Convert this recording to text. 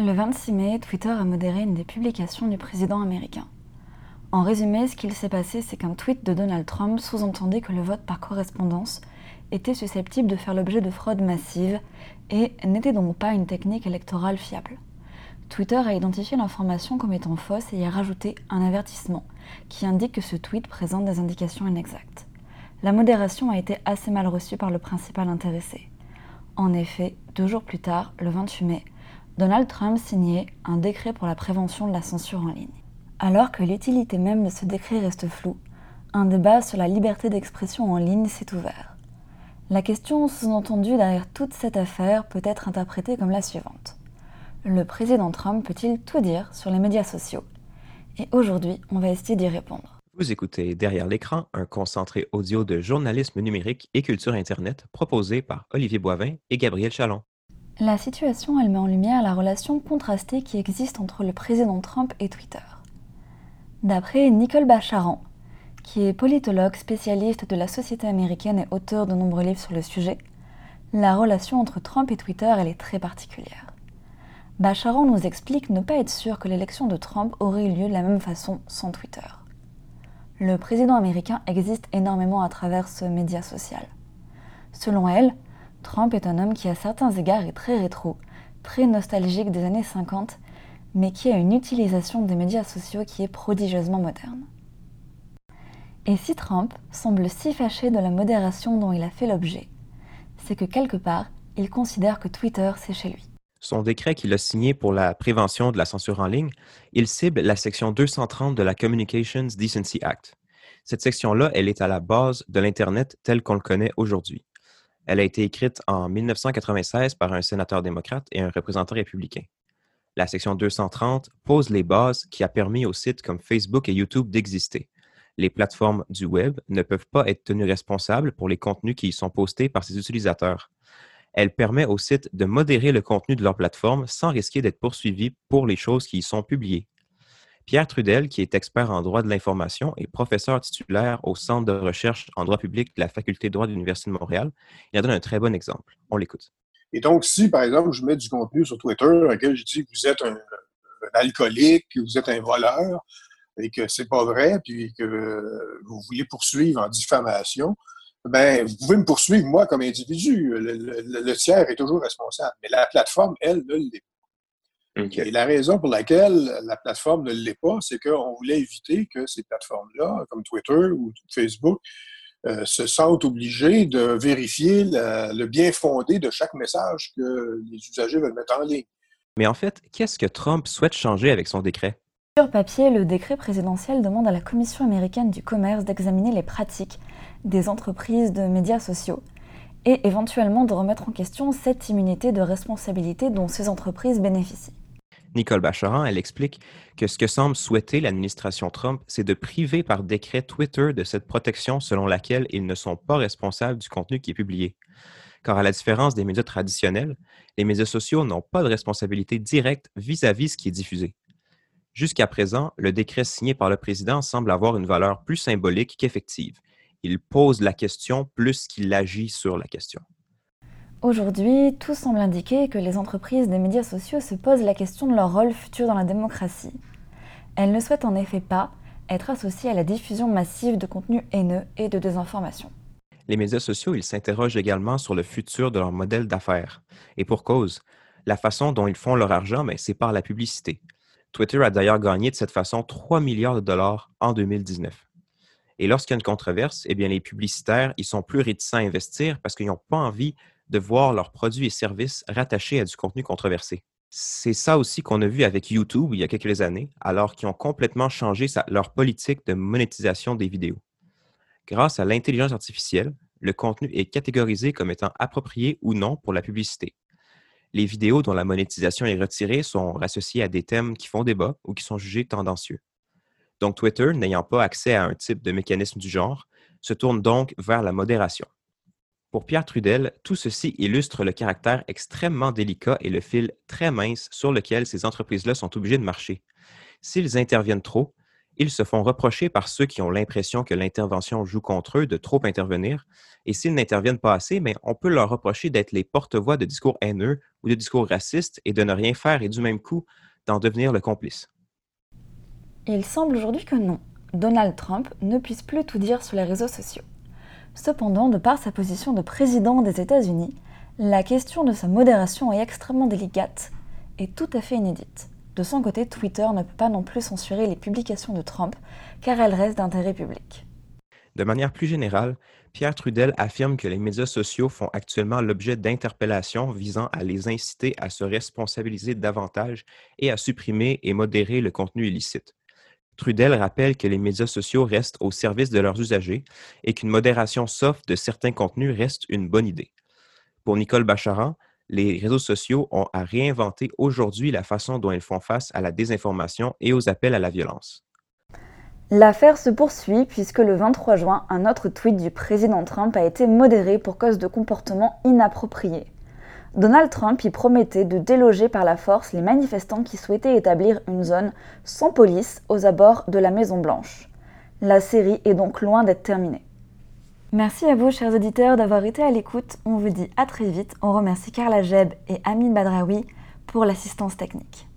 Le 26 mai, Twitter a modéré une des publications du président américain. En résumé, ce qu'il s'est passé, c'est qu'un tweet de Donald Trump sous-entendait que le vote par correspondance était susceptible de faire l'objet de fraude massive et n'était donc pas une technique électorale fiable. Twitter a identifié l'information comme étant fausse et y a rajouté un avertissement qui indique que ce tweet présente des indications inexactes. La modération a été assez mal reçue par le principal intéressé. En effet, deux jours plus tard, le 28 mai, Donald Trump signait un décret pour la prévention de la censure en ligne. Alors que l'utilité même de ce décret reste floue, un débat sur la liberté d'expression en ligne s'est ouvert. La question sous-entendue derrière toute cette affaire peut être interprétée comme la suivante. Le président Trump peut-il tout dire sur les médias sociaux? Et aujourd'hui, on va essayer d'y répondre. Vous écoutez Derrière l'écran, un concentré audio de journalisme numérique et culture Internet proposé par Olivier Boivin et Gabriel Chalon. La situation, elle met en lumière la relation contrastée qui existe entre le président Trump et Twitter. D'après Nicole Bacharan, qui est politologue spécialiste de la société américaine et auteur de nombreux livres sur le sujet, la relation entre Trump et Twitter, est très particulière. Bacharan nous explique ne pas être sûr que l'élection de Trump aurait eu lieu de la même façon sans Twitter. Le président américain existe énormément à travers ce média social. Selon elle, Trump est un homme qui à certains égards est très rétro, très nostalgique des années 50, mais qui a une utilisation des médias sociaux qui est prodigieusement moderne. Et si Trump semble si fâché de la modération dont il a fait l'objet, c'est que quelque part, il considère que Twitter, c'est chez lui. Son décret qu'il a signé pour la prévention de la censure en ligne, il cible la section 230 de la Communications Decency Act. Cette section-là, elle est à la base de l'Internet tel qu'on le connaît aujourd'hui. Elle a été écrite en 1996 par un sénateur démocrate et un représentant républicain. La section 230 pose les bases qui a permis aux sites comme Facebook et YouTube d'exister. Les plateformes du web ne peuvent pas être tenues responsables pour les contenus qui y sont postés par ses utilisateurs. Elle permet aux sites de modérer le contenu de leur plateforme sans risquer d'être poursuivis pour les choses qui y sont publiées. Pierre Trudel, qui est expert en droit de l'information et professeur titulaire au Centre de recherche en droit public de la Faculté de droit de l'Université de Montréal, il en donne un très bon exemple. On l'écoute. Et donc, si, par exemple, je mets du contenu sur Twitter dans lequel je dis que vous êtes un, alcoolique, que vous êtes un voleur, et que c'est pas vrai, puis que vous voulez poursuivre en diffamation, ben, vous pouvez me poursuivre, moi, comme individu. Le, tiers est toujours responsable. Mais la plateforme, elle, ne l'est Et la raison pour laquelle la plateforme ne l'est pas, c'est qu'on voulait éviter que ces plateformes-là, comme Twitter ou Facebook, euh, se sentent obligées de vérifier le bien fondé de chaque message que les usagers veulent mettre en ligne. Mais en fait, qu'est-ce que Trump souhaite changer avec son décret? Sur papier, le décret présidentiel demande à la Commission américaine du commerce d'examiner les pratiques des entreprises de médias sociaux et éventuellement de remettre en question cette immunité de responsabilité dont ces entreprises bénéficient. Nicole Bacharan, elle explique que ce que semble souhaiter l'administration Trump, c'est de priver par décret Twitter de cette protection selon laquelle ils ne sont pas responsables du contenu qui est publié. Car à la différence des médias traditionnels, les médias sociaux n'ont pas de responsabilité directe vis-à-vis ce qui est diffusé. Jusqu'à présent, le décret signé par le président semble avoir une valeur plus symbolique qu'effective. Il pose la question plus qu'il agit sur la question. Aujourd'hui, tout semble indiquer que les entreprises des médias sociaux se posent la question de leur rôle futur dans la démocratie. Elles ne souhaitent en effet pas être associées à la diffusion massive de contenus haineux et de désinformation. Les médias sociaux, ils s'interrogent également sur le futur de leur modèle d'affaires. Et pour cause, la façon dont ils font leur argent, ben, c'est par la publicité. Twitter a d'ailleurs gagné de cette façon 3 milliards de dollars en 2019. Et lorsqu'il y a une controverse, eh bien, les publicitaires, ils sont plus réticents à investir parce qu'ils n'ont pas envie de voir leurs produits et services rattachés à du contenu controversé. C'est ça aussi qu'on a vu avec YouTube il y a quelques années, alors qu'ils ont complètement changé leur politique de monétisation des vidéos. Grâce à l'intelligence artificielle, le contenu est catégorisé comme étant approprié ou non pour la publicité. Les vidéos dont la monétisation est retirée sont associées à des thèmes qui font débat ou qui sont jugés tendancieux. Donc Twitter, n'ayant pas accès à un type de mécanisme du genre, se tourne donc vers la modération. Pour Pierre Trudel, tout ceci illustre le caractère extrêmement délicat et le fil très mince sur lequel ces entreprises-là sont obligées de marcher. S'ils interviennent trop, Ils se font reprocher par ceux qui ont l'impression que l'intervention joue contre eux de trop intervenir, et s'ils n'interviennent pas assez, mais on peut leur reprocher d'être les porte-voix de discours haineux ou de discours racistes et de ne rien faire et du même coup d'en devenir le complice. Il semble aujourd'hui que non. Donald Trump ne puisse plus tout dire sur les réseaux sociaux. Cependant, de par sa position de président des États-Unis, la question de sa modération est extrêmement délicate et tout à fait inédite. De son côté, Twitter ne peut pas non plus censurer les publications de Trump car elles restent d'intérêt public. De manière plus générale, Pierre Trudel affirme que les médias sociaux font actuellement l'objet d'interpellations visant à les inciter à se responsabiliser davantage et à supprimer et modérer le contenu illicite. Trudel rappelle que les médias sociaux restent au service de leurs usagers et qu'une modération soft de certains contenus reste une bonne idée. Pour Nicole Bacharan, les réseaux sociaux ont à réinventer aujourd'hui la façon dont ils font face à la désinformation et aux appels à la violence. L'affaire se poursuit puisque le 23 juin, un autre tweet du président Trump a été modéré pour cause de comportements inappropriés. Donald Trump y promettait de déloger par la force les manifestants qui souhaitaient établir une zone sans police aux abords de la Maison Blanche. La série est donc loin d'être terminée. Merci à vous, chers auditeurs, d'avoir été à l'écoute. On vous dit à très vite. On remercie Carla Jeb et Amine Badraoui pour l'assistance technique.